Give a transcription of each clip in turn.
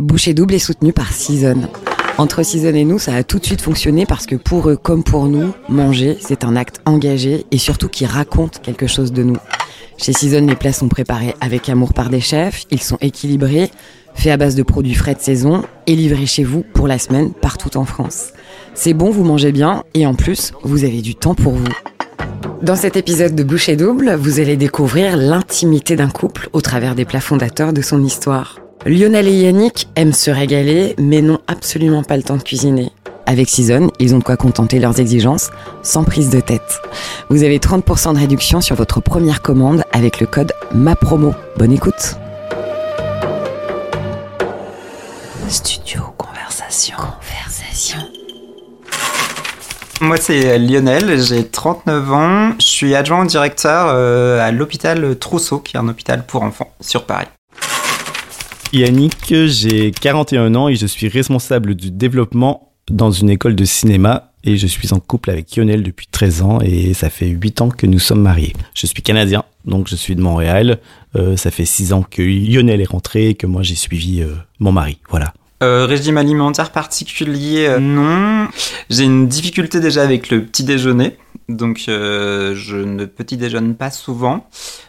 Boucher Double est soutenu par Season. Entre Season et nous, ça a tout de suite fonctionné parce que pour eux comme pour nous, manger, c'est un acte engagé et surtout qui raconte quelque chose de nous. Chez Season, les plats sont préparés avec amour par des chefs, ils sont équilibrés, faits à base de produits frais de saison et livrés chez vous pour la semaine partout en France. C'est bon, vous mangez bien et en plus, vous avez du temps pour vous. Dans cet épisode de Boucher Double, vous allez découvrir l'intimité d'un couple au travers des plats fondateurs de son histoire. Lionel et Yannick aiment se régaler, mais n'ont absolument pas le temps de cuisiner. Avec Season, ils ont de quoi contenter leurs exigences sans prise de tête. Vous avez 30% de réduction sur votre première commande avec le code MAPROMO. Bonne écoute. Studio Conversation. Conversation. Moi, c'est Lionel, j'ai 39 ans. Je suis adjoint au directeur euh, à l'hôpital Trousseau, qui est un hôpital pour enfants sur Paris. Yannick, j'ai 41 ans et je suis responsable du développement dans une école de cinéma et je suis en couple avec Lionel depuis 13 ans et ça fait 8 ans que nous sommes mariés. Je suis canadien, donc je suis de Montréal. Euh, ça fait 6 ans que Lionel est rentré et que moi j'ai suivi euh, mon mari. Voilà. Euh, régime alimentaire particulier, euh, non. J'ai une difficulté déjà avec le petit déjeuner. Donc euh, je ne petit déjeune pas souvent.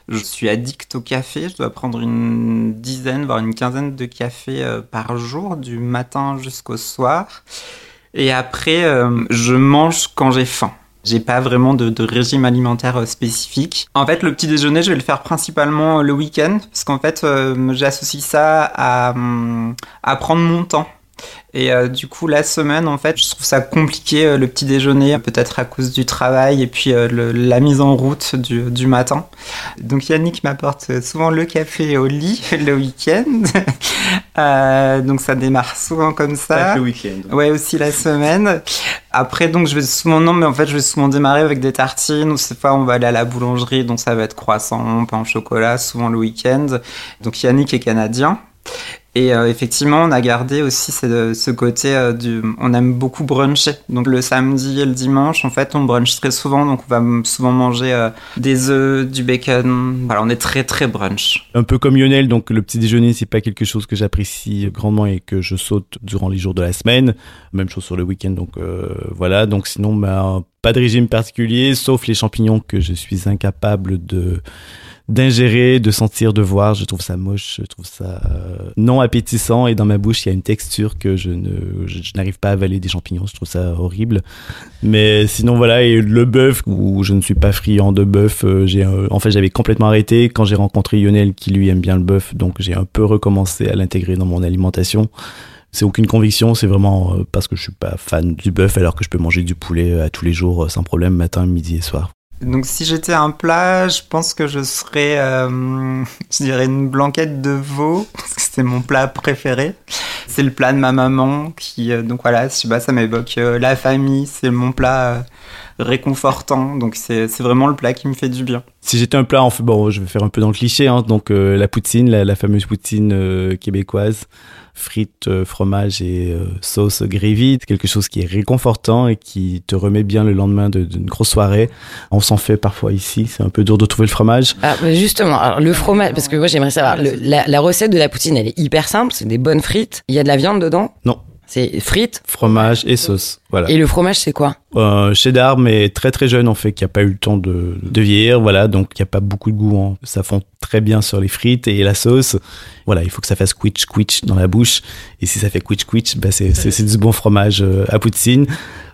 Je suis addict au café. Je dois prendre une dizaine, voire une quinzaine de cafés euh, par jour, du matin jusqu'au soir. Et après, je mange quand j'ai faim. J'ai pas vraiment de, régime alimentaire euh, spécifique. En fait, le petit déjeuner, je vais le faire principalement le week-end, parce qu'en fait, euh, j'associe ça hum, à prendre mon temps. Et euh, du coup, la semaine, en fait, je trouve ça compliqué euh, le petit déjeuner, peut-être à cause du travail et puis euh, le- la mise en route du, du matin. Donc Yannick m'apporte souvent le café au lit le week-end. Donc ça démarre souvent comme ça. week-end. Ouais, aussi la semaine. Après, donc, je vais souvent, non, mais en fait, je vais souvent démarrer avec des tartines, ou cette fois, on va aller à la boulangerie, donc ça va être croissant, pain au chocolat, souvent le week-end. Donc, Yannick est canadien. Et euh, effectivement, on a gardé aussi ce, ce côté euh, du. On aime beaucoup bruncher. Donc, le samedi et le dimanche, en fait, on brunch très souvent, donc on va souvent manger euh, des œufs, du bacon. Voilà, on est très, très brunch. Un peu comme Lionel, donc le petit déjeuner, c'est pas quelque chose que j'apprécie grandement et que je saute durant les jours de la semaine. Même chose sur le week-end, donc voilà. Donc sinon, bah, pas de régime particulier, sauf les champignons que je suis incapable de d'ingérer, de sentir, de voir. Je trouve ça moche, je trouve ça euh, non appétissant et dans ma bouche, il y a une texture que je ne, je, n'arrive pas à avaler des champignons. Je trouve ça horrible. Mais sinon voilà, et le bœuf où je ne suis pas friand de bœuf, euh, j'ai en fait j'avais complètement arrêté quand j'ai rencontré Lionel qui lui aime bien le bœuf, donc j'ai un peu recommencé à l'intégrer dans mon alimentation. C'est aucune conviction, c'est vraiment euh, parce que je suis pas fan du bœuf alors que je peux manger du poulet à tous les jours sans problème matin, midi et soir. Donc si j'étais un plat, je pense que je serais, euh, je dirais une blanquette de veau, parce que c'est mon plat préféré. C'est le plat de ma maman qui, euh, donc voilà, je sais pas, ça m'évoque euh, la famille, c'est mon plat euh, réconfortant, donc c'est c'est vraiment le plat qui me fait du bien. Si j'étais un plat, en fait, bon, je vais faire un peu dans le cliché, hein, donc euh, la poutine, la, la fameuse poutine euh, québécoise, frites, euh, fromage et euh, sauce gravy, quelque chose qui est réconfortant et qui te remet bien le lendemain de- d'une grosse soirée. On s'en fait parfois ici, c'est un peu dur de trouver le fromage. Ah, bah justement, alors, le fromage, parce que moi j'aimerais savoir, le- la, la recette de la poutine, elle est hyper simple, c'est des bonnes frites. Il y a de la viande dedans? Non. C'est frites. Fromage et sauce, voilà. Et le fromage, c'est quoi? Euh, cheddar, mais très très jeune en fait, qui a pas eu le temps de, de vieillir, voilà, donc il y a pas beaucoup de goût. hein. Ça fond très bien sur les frites et la sauce. Voilà, il faut que ça fasse quitch quitch dans la bouche. Et si ça fait quitch quitch, bah c'est du bon fromage euh, à poutine.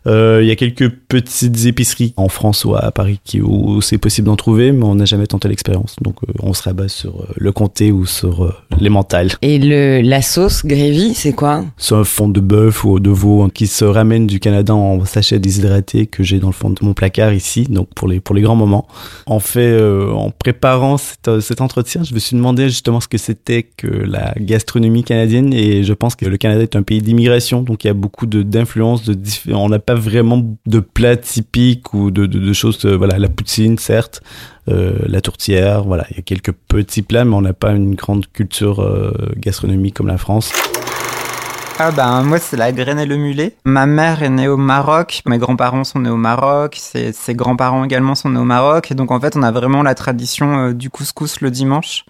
Euh, Il y a quelques petites épiceries en France ou à Paris qui, où c'est possible d'en trouver, mais on n'a jamais tenté l'expérience. Donc euh, on se rabat sur le comté ou sur les mentales. Et le, la sauce gravy, c'est quoi? C'est un fond de bœuf ou de veau hein, qui se ramène du Canada en sachet déshydraté que j'ai dans le fond de mon placard ici, donc pour les, pour les grands moments. En fait, euh, en préparant cet, euh, cet entretien, je me suis demandé justement ce que c'était que la gastronomie canadienne et je pense que le Canada est un pays d'immigration, donc il y a beaucoup de- d'influences, de, on n'a pas vraiment de plats typiques ou de, de, de choses, euh, voilà, la poutine certes, la tourtière, voilà, il y a quelques petits plats, mais on n'a pas une grande culture euh, gastronomique comme la France. Ah bah moi c'est la graine et le mulet. Ma mère est née au Maroc, mes grands-parents sont nés au Maroc, ses, ses grands-parents également sont nés au Maroc et donc en fait on a vraiment la tradition euh, du couscous le dimanche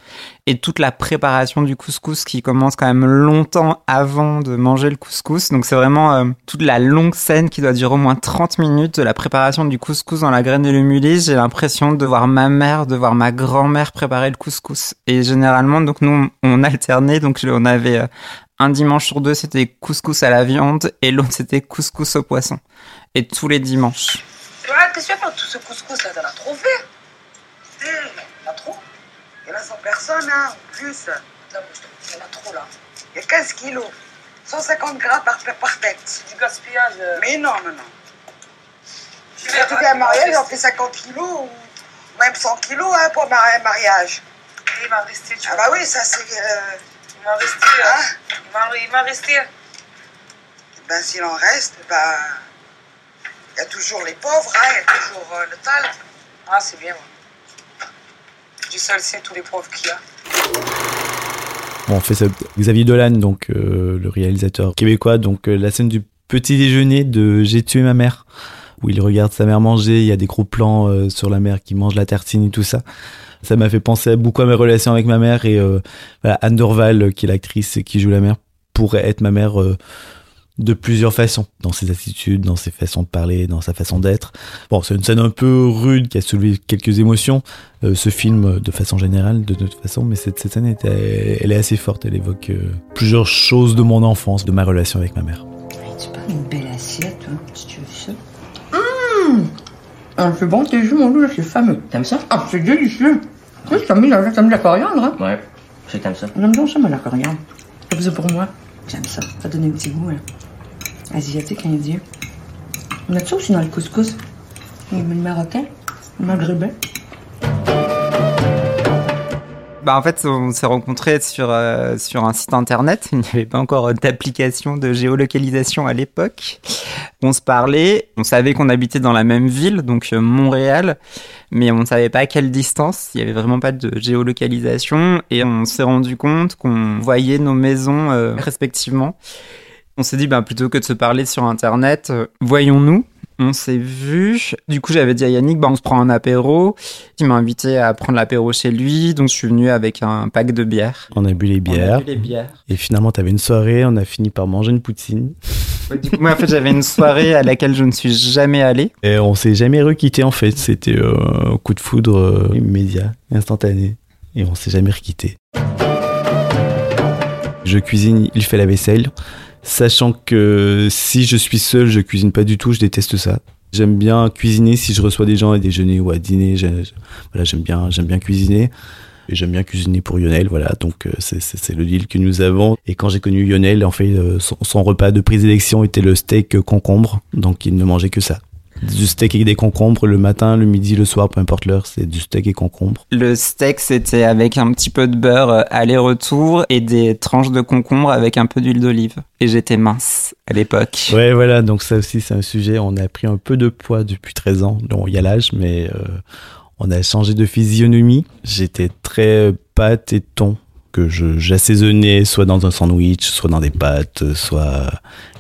et toute la préparation du couscous qui commence quand même longtemps avant de manger le couscous. Donc c'est vraiment euh, toute la longue scène qui doit durer au moins 30 minutes de la préparation du couscous dans la graine et le mulet. J'ai l'impression de voir ma mère, de voir ma grand-mère préparer le couscous et généralement donc nous on alternait donc on avait euh, un dimanche sur deux, c'était couscous à la viande et l'autre, c'était couscous au poisson. Et tous les dimanches. qu'est-ce que tu vas faire tout ce couscous là T'en as trop fait? Il y en a trop? Il y en a 100 personnes, hein, en plus. Il y en a trop là. Il y a 15 kilos. 150 grammes par, par tête. C'est du gaspillage. Euh. Mais non, non, non. Tu fais tout un mariage, on fait 50 kilos ou même 100 kilos hein, pour un mariage. Et il va rester, tu Ah bah oui, ça c'est. Euh, m'en resté. Hein? Il m'en resté. Ben, s'il en reste, ben. Il y a toujours les pauvres, hein? il y a toujours euh, le tal. Ah, c'est bien. Du seul c'est tous les pauvres qu'il y a. Bon, on fait ça. Xavier Dolan, donc euh, le réalisateur québécois, donc euh, la scène du petit déjeuner de J'ai tué ma mère, où il regarde sa mère manger, il y a des gros plans euh, sur la mère qui mange la tartine et tout ça ça m'a fait penser beaucoup à mes relations avec ma mère et euh, Anne Dorval, qui est l'actrice qui joue la mère, pourrait être ma mère euh, de plusieurs façons, dans ses attitudes, dans ses façons de parler, dans sa façon d'être. Bon, c'est une scène un peu rude qui a soulevé quelques émotions, euh, ce film de façon générale, de toute façon, mais cette, scène, était, elle est assez forte, elle évoque plusieurs choses de mon enfance, de ma relation avec ma mère. tu parles d'une belle assiette, hein, si tu veux ça. Mmh ah, c'est bon tes jus, mon loup, c'est fameux. T'aimes ça? Ah, c'est délicieux. Oui, t'as mis, mis de la coriandre, hein Ouais, je t'aime ça. J'aime bien ça, moi, la coriandre. Ça faisait pour moi. J'aime ça. Ça donne un petit goût, hein. Asiatique, indien. On a ça aussi dans le couscous. Le marocain, le maghrébin. Bah en fait, on s'est rencontrés sur, euh, sur un site internet. Il n'y avait pas encore d'application de géolocalisation à l'époque. On se parlait, on savait qu'on habitait dans la même ville, donc euh, Montréal, mais on ne savait pas à quelle distance. Il n'y avait vraiment pas de géolocalisation et on s'est rendu compte qu'on voyait nos maisons euh, respectivement. On s'est dit, bah, plutôt que de se parler sur Internet, voyons-nous. On s'est vu. Du coup, j'avais dit à Yannick, bah, on se prend un apéro. Il m'a invité à prendre l'apéro chez lui. Donc, je suis venu avec un pack de bières. On a bu les bières. On a bu les bières. Et finalement, tu avais une soirée. On a fini par manger une poutine. moi, en fait, j'avais une soirée à laquelle je ne suis jamais allé. Et on s'est jamais requitté, en fait. C'était euh, un coup de foudre euh, immédiat, instantané. Et on s'est jamais requitté. Je cuisine, il fait la vaisselle sachant que si je suis seul, je cuisine pas du tout, je déteste ça. J'aime bien cuisiner si je reçois des gens à déjeuner ou à dîner. Voilà, j'aime bien, j'aime bien cuisiner. Et j'aime bien cuisiner pour Lionel, voilà. Donc euh, c'est le deal que nous avons. Et quand j'ai connu Lionel, en fait, euh, son, son repas de présélection était le steak concombre, donc il ne mangeait que ça du steak et des concombres le matin, le midi, le soir, peu importe l'heure, c'est du steak et concombre. Le steak, c'était avec un petit peu de beurre euh, aller-retour et des tranches de concombre avec un peu d'huile d'olive. Et j'étais mince à l'époque. Ouais, voilà, donc ça aussi, c'est un sujet. On a pris un peu de poids depuis 13 ans. Donc, il y a l'âge, mais euh, on a changé de physionomie. J'étais très pâte et thon que j'assaisonnais soit dans un sandwich, soit dans des pâtes, soit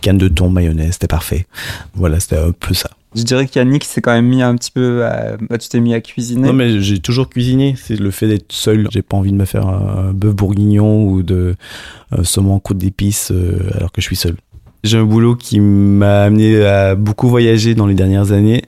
canne de thon, mayonnaise, c'était parfait. Voilà, c'était un peu ça. Je dirais qu'Yannick s'est quand même mis un petit peu à... Bah, tu t'es mis à cuisiner. Non, mais j'ai toujours cuisiné. C'est le fait d'être seul. J'ai pas envie de me faire un bœuf bourguignon ou de un saumon croûte d'épices euh, alors que je suis seul. J'ai un boulot qui m'a amené à beaucoup voyager dans les dernières années.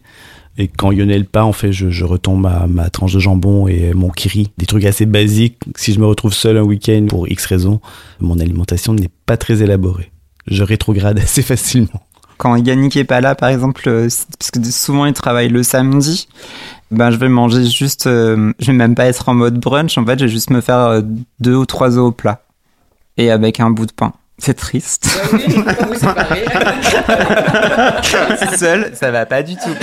Et quand Lionel pas, en fait, je, je retombe ma tranche de jambon et mon kiri. Des trucs assez basiques. Si je me retrouve seul un week-end pour X raisons, mon alimentation n'est pas très élaborée. Je rétrograde assez facilement quand Yannick est pas là, par exemple, euh, parce que souvent il travaille le samedi, ben je vais manger juste, euh, je vais même pas être en mode brunch. En fait, je vais juste me faire euh, deux ou trois œufs au plat et avec un bout de pain. C'est triste. Seul, ça va pas du tout.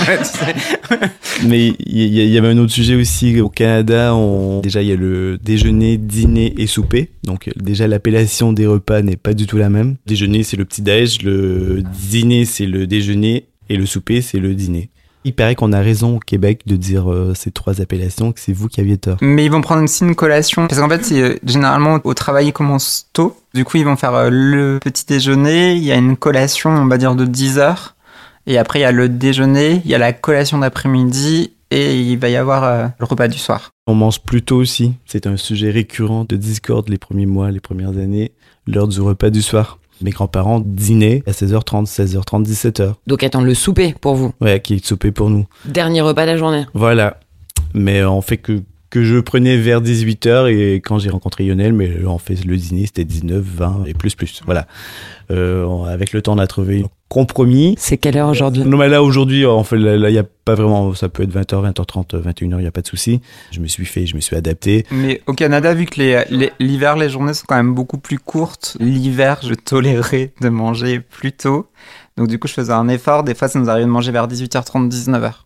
Mais il y, avait un autre sujet aussi au Canada. On... Déjà, il y a le déjeuner, dîner et souper. Donc déjà, l'appellation des repas n'est pas du tout la même. Déjeuner, c'est le petit déj. Le dîner, c'est le déjeuner. Et le souper, c'est le dîner. Il paraît qu'on a raison au Québec de dire euh, ces trois appellations, que c'est vous qui aviez tort. Mais ils vont prendre aussi une collation. Parce qu'en fait, euh, généralement, au travail, ils commencent tôt. Du coup, ils vont faire euh, le petit déjeuner. Il y a une collation, on va dire, de 10 heures. Et après, il y a le déjeuner, il y a la collation d'après-midi et il va y avoir le repas du soir. On mange plus tôt aussi. C'est un sujet récurrent de Discord les premiers mois, les premières années, l'heure du repas du soir. Mes grands-parents dînaient à 16h30, 16h30, 17h. Donc attendre le souper pour vous. Ouais, qui est soupé pour nous. Dernier repas de la journée. Voilà. Mais on fait que que je prenais vers 18h et quand j'ai rencontré Lionel, mais en fait le dîner c'était 19, 20 et plus plus. Voilà. Euh, avec le temps on a trouvé compromis. C'est quelle heure aujourd'hui? Non mais là aujourd'hui en fait là il y a pas vraiment ça peut être 20h, 20h30, 21h, il y a pas de souci. Je me suis fait, je me suis adapté. Mais au Canada, vu que les- les- l'hiver, les journées sont quand même beaucoup plus courtes, l'hiver, je tolérais de manger plus tôt. Donc du coup, je faisais un effort. Des fois, ça nous arrive de manger vers 18h30, 19h.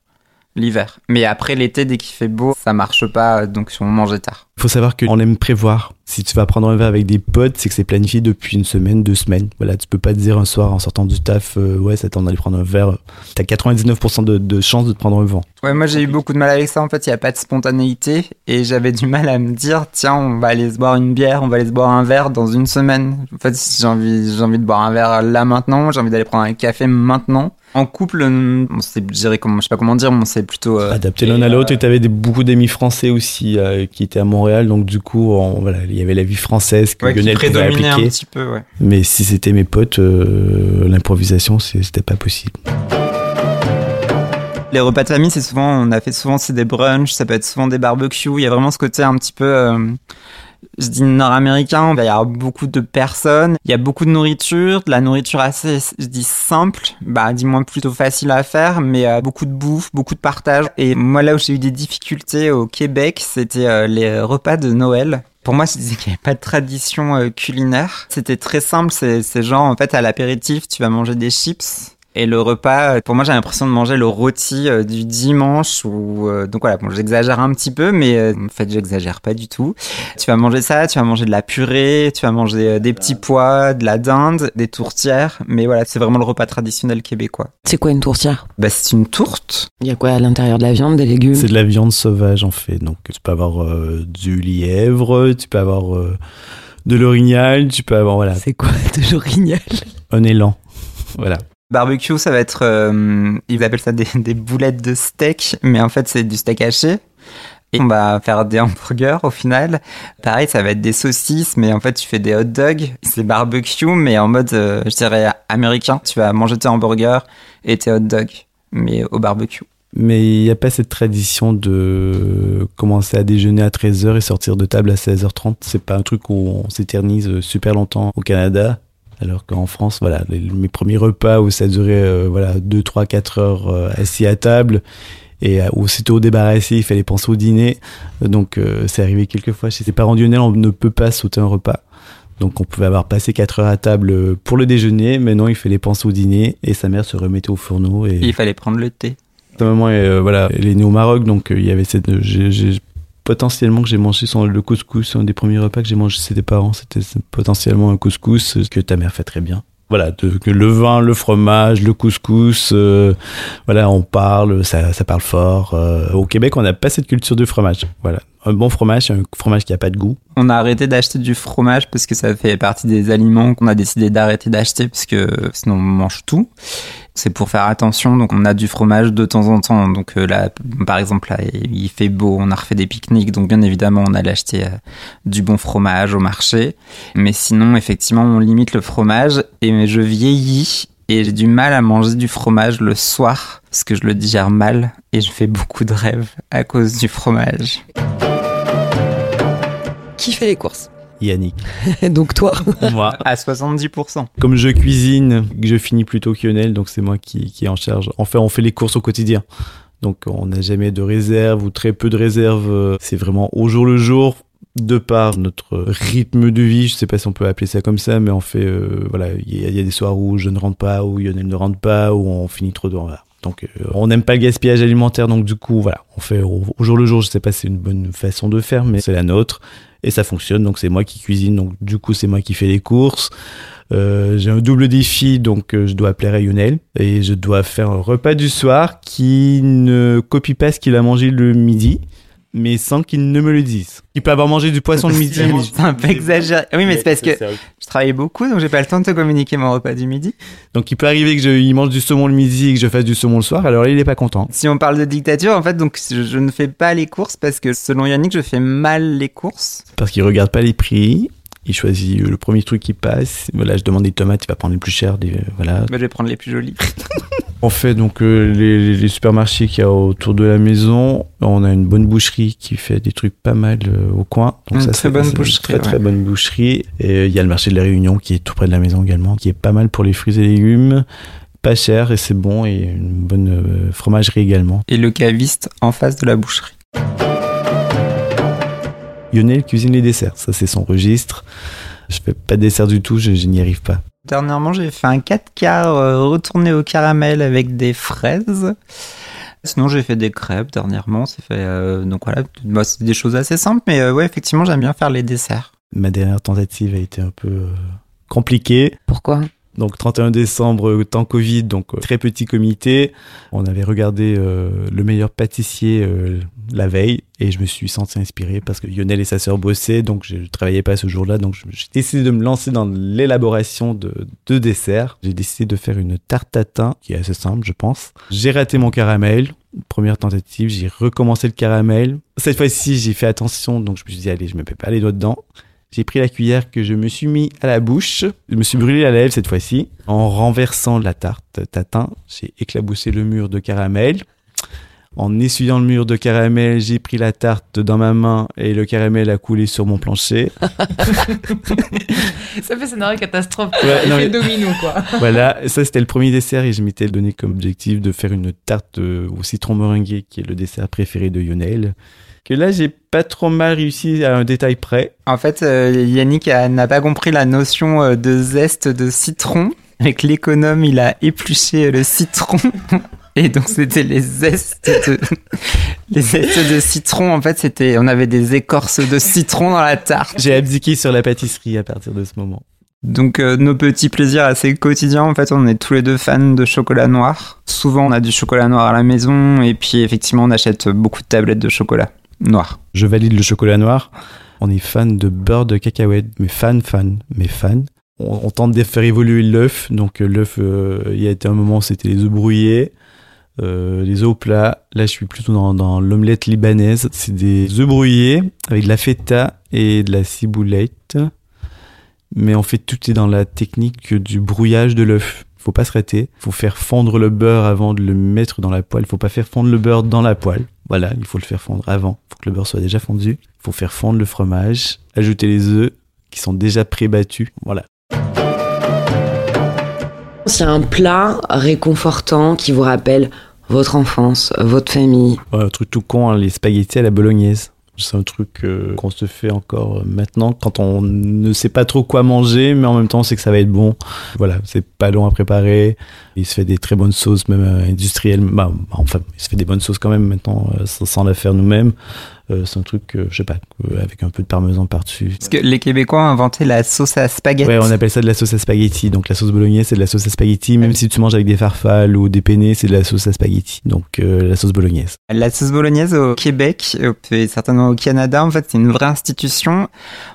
L'hiver. Mais après, l'été, dès qu'il fait beau, ça marche pas, donc on mangeait tard. Il faut savoir qu'on aime prévoir. Si tu vas prendre un verre avec des potes, c'est que c'est planifié depuis une semaine, deux semaines. Voilà, tu peux pas te dire un soir en sortant du taf, euh, ouais, ça t'en d'aller prendre un verre. T'as 99% de, de chances de te prendre un vent. Ouais, moi j'ai eu beaucoup de mal avec ça. En fait, il n'y a pas de spontanéité et j'avais du mal à me dire, tiens, on va aller se boire une bière, on va aller se boire un verre dans une semaine. En fait, j'ai envie, j'ai envie de boire un verre là maintenant, j'ai envie d'aller prendre un café maintenant. En couple, on s'est, je dirais comment, je sais pas comment dire, mais on s'est plutôt euh, Adapté l'un à l'autre. euh, Et t'avais des, beaucoup d'amis français aussi euh, qui étaient à Montréal. Donc du coup, on- voilà, il y avait la vie française que ouais, qui Lionel pouvait prédominait un appliquer. petit peu, ouais. Mais si c'était mes potes, euh, l'improvisation, c'était pas possible. Les repas de famille, c'est souvent, on a fait souvent, c'est des brunchs, ça peut être souvent des barbecues. Il y a vraiment ce côté un petit peu, euh, je dis nord-américain. Il y avoir beaucoup de personnes. Il y a beaucoup de nourriture, de la nourriture assez, je dis simple, bah, dis-moi plutôt facile à faire, mais euh, beaucoup de bouffe, beaucoup de partage. Et moi, là où j'ai eu des difficultés au Québec, c'était euh, les repas de Noël. Pour moi, je disais qu'il n'y avait pas de tradition culinaire. C'était très simple. C'est genre, en fait, à l'apéritif, tu vas manger des chips. Et le repas, euh, pour moi, j'ai l'impression de manger le rôti euh, du dimanche. Ou euh, donc voilà, bon, j'exagère un petit peu, mais euh, en fait, j'exagère pas du tout. Tu vas manger ça, tu vas manger de la purée, tu vas manger euh, des petits pois, de la dinde, des tourtières. Mais voilà, c'est vraiment le repas traditionnel québécois. C'est quoi une tourtière? Bah, c'est une tourte. Il y a quoi à l'intérieur de la viande, des légumes? C'est de la viande sauvage en fait. Donc tu peux avoir euh, du lièvre, tu peux avoir euh, de l'orignal, tu peux avoir voilà C'est quoi de l'orignal? Un élan. Voilà. Barbecue, ça va être, euh, ils appellent ça des, des boulettes de steak, mais en fait c'est du steak haché. Et on va faire des hamburgers au final. Pareil, ça va être des saucisses, mais en fait tu fais des hot dogs. C'est barbecue, mais en mode, euh, je dirais, américain. Tu vas manger tes hamburgers et tes hot dogs, mais au barbecue. Mais il n'y a pas cette tradition de commencer à déjeuner à 13h et sortir de table à 16h30. C'est pas un truc où on s'éternise super longtemps au Canada? Alors qu'en France, voilà, les- mes premiers repas où ça durait euh, voilà 2, 3, 4 heures euh, assis à table et euh, aussitôt débarrassé, il fallait penser au dîner. Donc euh, c'est arrivé quelques fois chez ses parents lyonnais, on ne peut pas sauter un repas. Donc on pouvait avoir passé 4 heures à table pour le déjeuner, mais non, il fallait penser au dîner et sa mère se remettait au fourneau et il fallait prendre le thé. sa maman, euh, voilà, elle est née au Maroc, donc euh, il y avait cette. j'ai- potentiellement que j'ai mangé son, le couscous, un des premiers repas que j'ai mangé chez tes parents, c'était potentiellement un couscous que ta mère fait très bien. Voilà, le vin, le fromage, le couscous, euh, voilà, on parle, ça, parle fort. euh. au Québec, on n'a pas cette culture de fromage. Voilà, un bon fromage, c'est un fromage qui a pas de goût. On a arrêté d'acheter du fromage parce que ça fait partie des aliments qu'on a décidé d'arrêter d'acheter parce que sinon on mange tout. C'est pour faire attention, donc on a du fromage de temps en temps. Donc euh, là, par exemple, là, il fait beau, on a refait des pique-niques, donc bien évidemment on allait acheter euh, du bon fromage au marché. Mais sinon, effectivement, on limite le fromage et je vieillis et j'ai du mal à manger du fromage le soir parce que je le digère mal et je fais beaucoup de rêves à cause du fromage. Qui fait les courses Yannick. Donc toi. Moi. À 70%. Comme je cuisine, je finis plutôt que Lionel, donc c'est moi qui, qui est en charge. Enfin, on fait les courses au quotidien. Donc on n'a jamais de réserve ou très peu de réserve. C'est vraiment au jour le jour, de par notre rythme de vie. Je sais pas si on peut appeler ça comme ça, mais on fait, euh, voilà, il y, a- il y a des soirs où je ne rentre pas, où Lionel ne rentre pas, où on finit trop tôt. Voilà. Donc euh, on n'aime pas le gaspillage alimentaire, donc du coup voilà, on fait au, au jour le jour. Je sais pas si c'est une bonne façon de faire, mais c'est la nôtre et ça fonctionne. Donc c'est moi qui cuisine, donc du coup c'est moi qui fais les courses. Euh, j'ai un double défi, donc euh, je dois appeler Rayonel et je dois faire un repas du soir qui ne copie pas ce qu'il a mangé le midi, mais sans qu'il ne me le dise. Il peut avoir mangé du poisson le midi. C'est un peu exagéré. Oui, mais c'est parce que je travaillais beaucoup, donc j'ai pas le temps de te communiquer mon repas du midi. Donc il peut arriver que je, il mange du saumon le midi et que je fasse du saumon le soir, alors là, il est pas content. Si on parle de dictature, en fait, donc je, je ne fais pas les courses parce que selon Yannick, je fais mal les courses. Parce qu'il regarde pas les prix. Il choisit le premier truc qui passe. Voilà, je demande des tomates, il va prendre les plus chers. Des, voilà. Bah, je vais prendre les plus jolies. On fait donc euh, les, les supermarchés qu'il y a autour de la maison. On a une bonne boucherie qui fait des trucs pas mal euh, au coin. Donc Une très bonne boucherie, Très très bonne boucherie. Et euh, il y a le marché de la Réunion qui est tout près de la maison également, qui est pas mal pour les fruits et légumes. Pas cher et c'est bon et une bonne fromagerie également. Et le caviste en face de la boucherie. Lionel cuisine les desserts, ça c'est son registre. Je fais pas de dessert du tout, je, je n'y arrive pas. Dernièrement, j'ai fait un 4 quarts euh, retourné au caramel avec des fraises. Sinon, j'ai fait des crêpes dernièrement. C'est fait, euh, donc voilà, bah, c'est des choses assez simples, mais euh, ouais, effectivement, j'aime bien faire les desserts. Ma dernière tentative a été un peu euh, compliquée. Pourquoi? Donc 31 décembre, euh, temps Covid, donc euh, très petit comité. On avait regardé euh, le meilleur pâtissier la veille et je me suis senti inspiré parce que Lionel et sa sœur bossaient, donc je ne travaillais pas ce jour-là. Donc j'ai décidé de me lancer dans l'élaboration de, de desserts. J'ai décidé de faire une tarte tatin qui est assez simple, je pense. J'ai raté mon caramel. Première tentative, j'ai recommencé le caramel. Cette fois-ci, j'ai fait attention, donc je me suis dit, allez, je me mets pas les doigts dedans. J'ai pris la cuillère que je me suis mis à la bouche. Je me suis brûlé la lèvre cette fois-ci. En renversant la tarte tatin, j'ai éclaboussé le mur de caramel. En essuyant le mur de caramel, j'ai pris la tarte dans ma main et le caramel a coulé sur mon plancher. Ça fait scénario catastrophe. Ouais, non, mais- domino, quoi. voilà, ça c'était le premier dessert et je m'étais donné comme objectif de faire une tarte au citron meringué qui est le dessert préféré de Lionel. Que là, j'ai pas trop mal réussi à un détail près. En fait, euh, Yannick n'a pas compris la notion euh, de zeste de citron. Avec l'économe, il a épluché le citron. Et donc, c'était les zestes de, les zestes de citron. En fait, c'était, on avait des écorces de citron dans la tarte. J'ai abdiqué sur la pâtisserie à partir de ce moment. Donc, euh, nos petits plaisirs assez quotidiens, en fait, on est tous les deux fans de chocolat noir. Souvent, on a du chocolat noir à la maison. Et puis, effectivement, on achète beaucoup de tablettes de chocolat noir. Je valide le chocolat noir. On est fan de beurre de cacahuète, mais fan, fan, mais fan. On, tente de faire évoluer l'œuf. Donc euh, l'œuf, euh, il y a été un moment, c'était les œufs brouillés, euh, les œufs au plat. Là, je suis plutôt dans, dans l'omelette libanaise. C'est des œufs brouillés avec de la feta et de la ciboulette. Mais en fait, tout est dans la technique du brouillage de l'œuf. Faut pas se rater. Faut faire fondre le beurre avant de le mettre dans la poêle. Faut pas faire fondre le beurre dans la poêle. Voilà, il faut le faire fondre avant. Faut que le beurre soit déjà fondu. Faut faire fondre le fromage, ajouter les œufs qui sont déjà pré-battus. Voilà. A un plat réconfortant qui vous rappelle votre enfance, votre famille, Ouais, un truc tout con, hein, les spaghettis à la bolognaise. C'est un truc euh, qu'on se fait encore euh, maintenant quand on ne sait pas trop quoi manger, mais en même temps on sait que ça va être bon. Voilà, c'est pas long à préparer. Il se fait des très bonnes sauces, même euh, industrielles. Bah, enfin, il se fait des bonnes sauces quand même maintenant, sans la faire nous-mêmes. Euh, c'est un truc, euh, je sais pas, euh, avec un peu de parmesan par-dessus. Parce que les Québécois ont inventé la sauce à spaghetti. Ouais, on appelle ça de la sauce à spaghetti. Donc la sauce bolognaise, c'est de la sauce à spaghetti. Même si tu manges avec des farfales ou des penne, c'est de la sauce à spaghetti. Donc euh, la sauce bolognaise. La sauce bolognaise au Québec et certainement au Canada, en fait, c'est une vraie institution.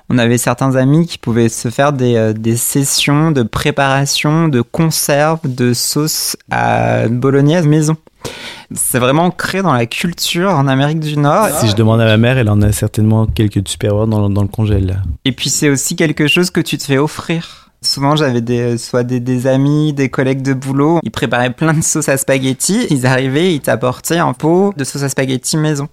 On avait certains amis qui pouvaient se faire des, euh, des sessions de préparation, de conserve, de sauce à bolognaise maison. C'est vraiment ancré dans la culture en Amérique du Nord. Si je demande à ma mère, elle en a certainement quelques supérieurs dans, dans le congèle. Là. Et puis c'est aussi quelque chose que tu te fais offrir. Souvent, j'avais des, soit des, des amis, des collègues de boulot. Ils préparaient plein de sauces à spaghetti. Ils arrivaient, ils t'apportaient un pot de sauce à spaghetti maison.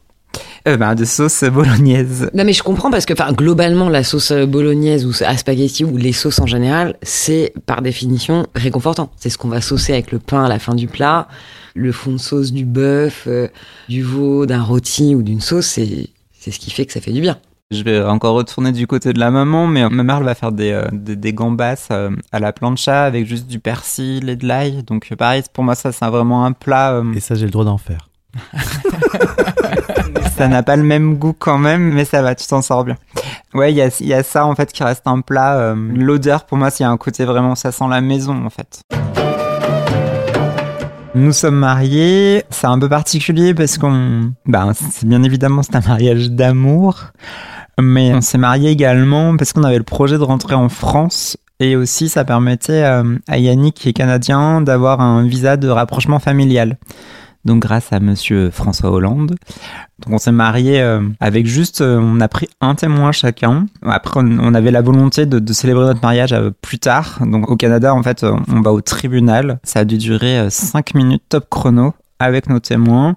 Euh, ben, de sauce bolognaise. Non mais je comprends parce que enfin globalement la sauce bolognaise ou à spaghetti ou les sauces en général, c'est par définition réconfortant. C'est ce qu'on va saucer avec le pain à la fin du plat, le fond de sauce du bœuf, euh, du veau, d'un rôti ou d'une sauce, c'est c'est ce qui fait que ça fait du bien. Je vais encore retourner du côté de la maman, mais ma mère elle va faire des, euh, des, des gambas euh, à la plancha avec juste du persil et de l'ail. Donc euh, pareil, pour moi ça c'est vraiment un plat. euh, Et ça, j'ai le droit d'en faire. Ça n'a pas le même goût quand même, mais ça va, tu t'en sors bien. Ouais, il y a, ça en fait qui reste un plat. euh, L'odeur pour moi, c'est un côté vraiment, ça sent la maison en fait. Nous sommes mariés, c'est un peu particulier parce qu'on, ben, c'est bien évidemment c'est un mariage d'amour, mais on s'est mariés également parce qu'on avait le projet de rentrer en France et aussi ça permettait euh, à Yannick qui est canadien d'avoir un visa de rapprochement familial. Donc grâce à Monsieur François Hollande, donc on s'est mariés euh, avec juste, euh, on a pris un témoin chacun. Après, on, avait la volonté de, de célébrer notre mariage euh, plus tard. Donc au Canada, en fait, on va au tribunal. Ça a dû durer 5 minutes top chrono avec nos témoins.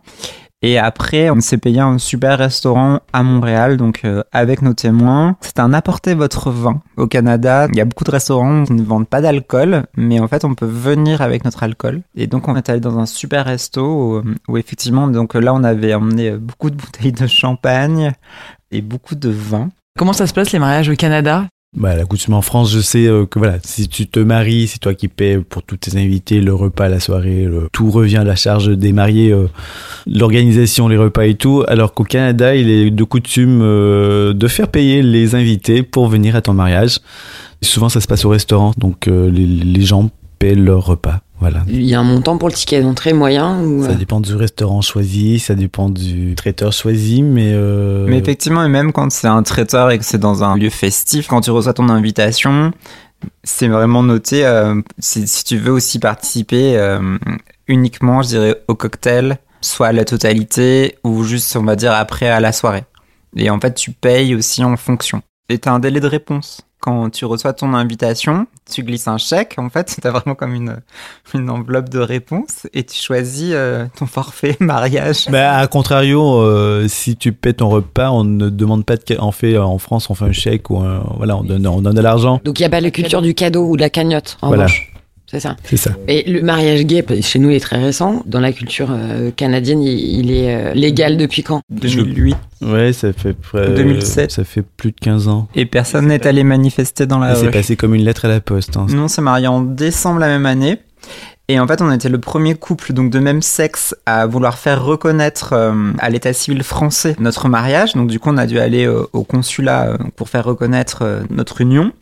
Et après, on s'est payé un super restaurant à Montréal, donc euh, avec nos témoins. C'est un apportez votre vin. Au Canada, il y a beaucoup de restaurants qui ne vendent pas d'alcool, mais en fait, on peut venir avec notre alcool. Et donc, on est allé dans un super resto où, où effectivement, donc là, on avait emmené euh, beaucoup de bouteilles de champagne et beaucoup de vin. Comment ça se passe les mariages au Canada? Bah, l'accoutumement en France, je sais euh, que voilà, si tu te maries, c'est toi qui paies pour tous tes invités, le repas, la soirée, tout revient à la charge des mariés, euh, l'organisation, les repas et tout. Alors qu'au Canada, il est de coutume euh, de faire payer les invités pour venir à ton mariage. Souvent, ça se passe au restaurant, donc les gens paient leur repas. Voilà. Il y a un montant pour le ticket d'entrée moyen ou Ça euh, dépend du restaurant choisi, ça dépend du traiteur choisi, mais, euh, Mais effectivement, et même quand c'est un traiteur et que c'est dans un lieu festif, quand tu reçois ton invitation, c'est vraiment noté euh, si, si tu veux aussi participer euh, uniquement, je dirais, au cocktail, soit à la totalité ou juste, on va dire, après à la soirée. Et en fait, tu payes aussi en fonction. Et tu as un délai de réponse. Quand tu reçois ton invitation, tu glisses un chèque, en fait, tu as vraiment comme une, une enveloppe de réponse et tu choisis euh, ton forfait mariage. Bah, à contrario, euh, si tu paies ton repas, on ne demande pas de on fait en France, on fait un chèque ou un, voilà, on donne, on donne de l'argent. Donc il n'y a pas la culture du cadeau ou de la cagnotte en Voilà. C'est ça. C'est ça. Et le mariage gay, chez nous, il est très récent. Dans la culture euh, canadienne, il, il est euh, légal depuis quand? 2008. Ouais, ça fait près, 2007. ça fait plus de 15 ans. Et personne n'est allé manifester dans la Et c'est rue. passé comme une lettre à la poste. hein. Nous, on s'est mariés en décembre la même année. Et en fait, on était le premier couple donc de même sexe à vouloir faire reconnaître euh, à l'état civil français notre mariage. Donc du coup, on a dû aller euh, au consulat euh, pour faire reconnaître euh, notre union,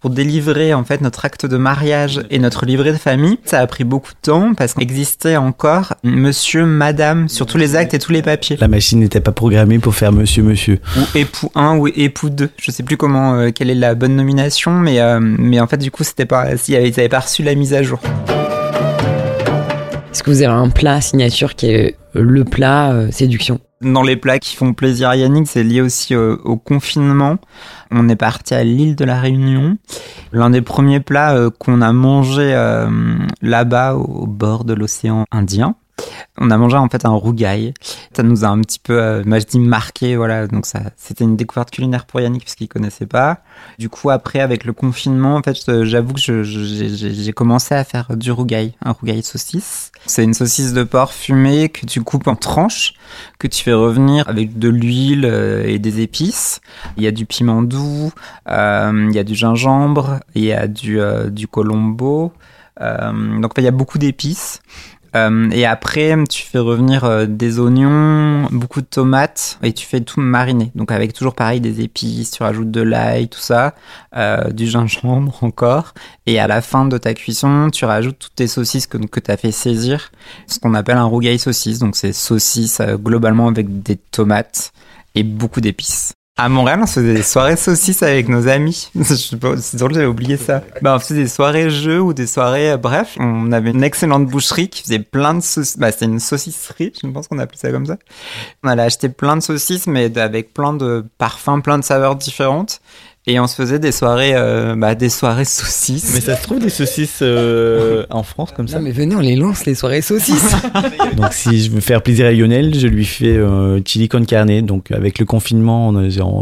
pour délivrer en fait notre acte de mariage et notre livret de famille. Ça a pris beaucoup de temps parce qu'existait encore monsieur, madame sur tous les actes et tous les papiers. La machine n'était pas programmée pour faire monsieur, monsieur. ou époux 1 ou époux 2. Je sais plus comment euh, quelle est la bonne nomination mais euh, mais en fait du coup c'était pas ils avaient pas reçu la mise à jour. Est-ce que vous avez un plat signature qui est le plat euh, séduction Dans les plats qui font plaisir à Yannick, c'est lié aussi euh, au confinement. On est parti à l'île de la Réunion. L'un des premiers plats euh, qu'on a mangé euh, là-bas au bord de l'océan Indien. On a mangé en fait un rougail. Ça nous a un petit peu, euh, je dis marqué, voilà. Donc ça, c'était une découverte culinaire pour Yannick puisqu'il connaissait pas. Du coup après avec le confinement, en fait, j'avoue que j'ai commencé à faire du rougail, un rougail saucisse. C'est une saucisse de porc fumée que tu coupes en tranches, que tu fais revenir avec de l'huile euh, et des épices. Il y a du piment doux, euh, il y a du gingembre, il y a du euh, du colombo. Euh, donc il y a beaucoup d'épices. Euh, et après, tu fais revenir euh, des oignons, beaucoup de tomates, et tu fais tout mariner. Donc avec toujours pareil des épices, tu rajoutes de l'ail, tout ça, euh, du gingembre encore. Et à la fin de ta cuisson, tu rajoutes toutes tes saucisses que, que tu fait saisir, ce qu'on appelle un rougail saucisse. Donc c'est saucisse globalement avec des tomates et beaucoup d'épices. À Montréal, on faisait des soirées saucisses avec nos amis. C'est drôle, j'avais oublié ça. Bah, on faisait des soirées jeux ou des soirées, euh, bref. On avait une excellente boucherie qui faisait plein de saucisses. Bah, c'était une saucisserie, je pense qu'on appelait ça comme ça. On allait acheter plein de saucisses, mais avec plein de parfums, plein de saveurs différentes. Et on se faisait des soirées, euh, bah, des soirées saucisses. Mais ça se trouve des saucisses euh, en France comme ça? Non, mais venez, on les lance, les soirées saucisses. Donc si je veux faire plaisir à Lionel, je lui fais euh, chili con carne. Donc avec le confinement,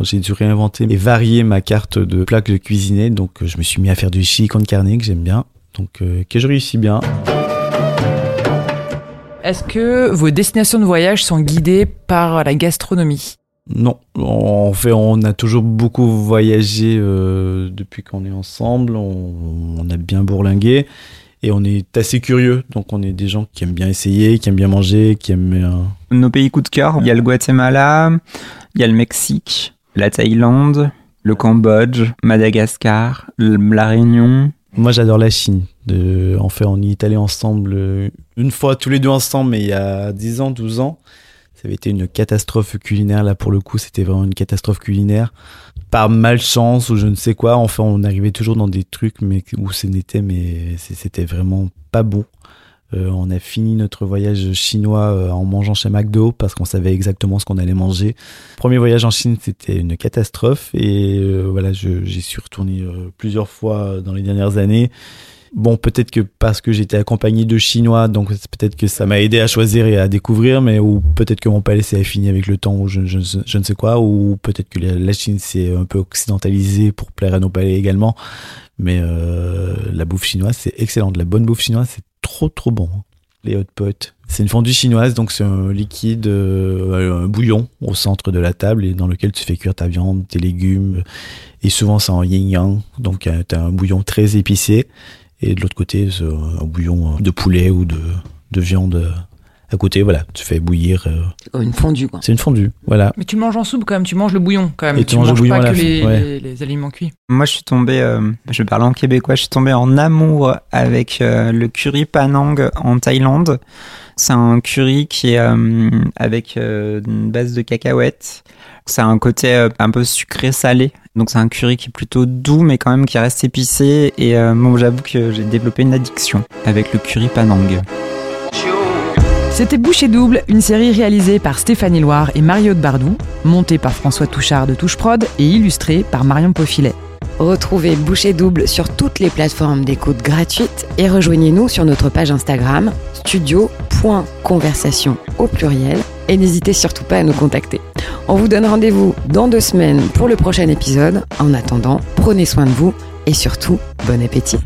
j'ai dû réinventer et varier ma carte de plats que je cuisinais. Donc je me suis mis à faire du chili con carne que j'aime bien. Donc euh, que je réussis bien. Est-ce que vos destinations de voyage sont guidées par la gastronomie? Non, en fait, on a toujours beaucoup voyagé euh, depuis qu'on est ensemble. On, on a bien bourlingué. Et on est assez curieux, donc on est des gens qui aiment bien essayer, qui aiment bien manger, qui aiment bien... Nos pays coup de cœur, il y a le Guatemala, il y a le Mexique, la Thaïlande, le Cambodge, Madagascar, la Réunion. Moi j'adore la Chine. De... En fait, on y est allé ensemble euh, une fois, tous les deux ensemble, mais il y a 10 ans, 12 ans. Ça avait été une catastrophe culinaire. Là, pour le coup, c'était vraiment une catastrophe culinaire. Par malchance ou je ne sais quoi. Enfin, on arrivait toujours dans des trucs mais où ce n'était, mais c'était vraiment pas bon. Euh, on a fini notre voyage chinois euh, en mangeant chez McDo parce qu'on savait exactement ce qu'on allait manger. Premier voyage en Chine, c'était une catastrophe et euh, voilà, j'y suis retourné plusieurs fois dans les dernières années Bon, peut-être que parce que j'étais accompagné de Chinois, donc peut-être que ça m'a aidé à choisir et à découvrir, mais ou peut-être que mon palais s'est affiné avec le temps, ou je, ne sais quoi, ou peut-être que la Chine s'est un peu occidentalisée pour plaire à nos palais également. Mais euh, la bouffe chinoise, c'est excellent. De la bonne bouffe chinoise, c'est trop trop bon. Les hot pots. C'est une fondue chinoise, donc c'est un liquide, euh, un bouillon au centre de la table et dans lequel tu fais cuire ta viande, tes légumes. Et souvent c'est en yin-yang, donc euh, tu un bouillon très épicé et de l'autre côté un bouillon de poulet ou de, de viande à côté, voilà, tu fais bouillir. Euh, comme une fondue, quoi. C'est une fondue, voilà. Mais tu manges en soupe quand même, tu manges le bouillon quand même. Et tu, manges, le bouillon pas que les, les, aliments cuits. Moi, je suis tombé, euh, je parle en québécois, je suis tombé en amour avec euh, le curry panang en Thaïlande. C'est un curry qui est avec une base de cacahuètes. Ça a un côté un peu sucré-salé. Donc c'est un curry qui est plutôt doux, mais quand même qui reste épicé. Et moi, j'avoue que j'ai développé une addiction avec le curry panang. C'était Boucher Double, une série réalisée par Stéphanie Loire et Mario de Bardou, montée par François Touchard de Touche Prod et illustrée par Marion Paufilet. Retrouvez Boucher Double sur toutes les plateformes d'écoute gratuites et rejoignez-nous sur notre page Instagram studio.conversation au pluriel et n'hésitez surtout pas à nous contacter. On vous donne rendez-vous dans deux semaines pour le prochain épisode. En attendant, prenez soin de vous et surtout, bon appétit.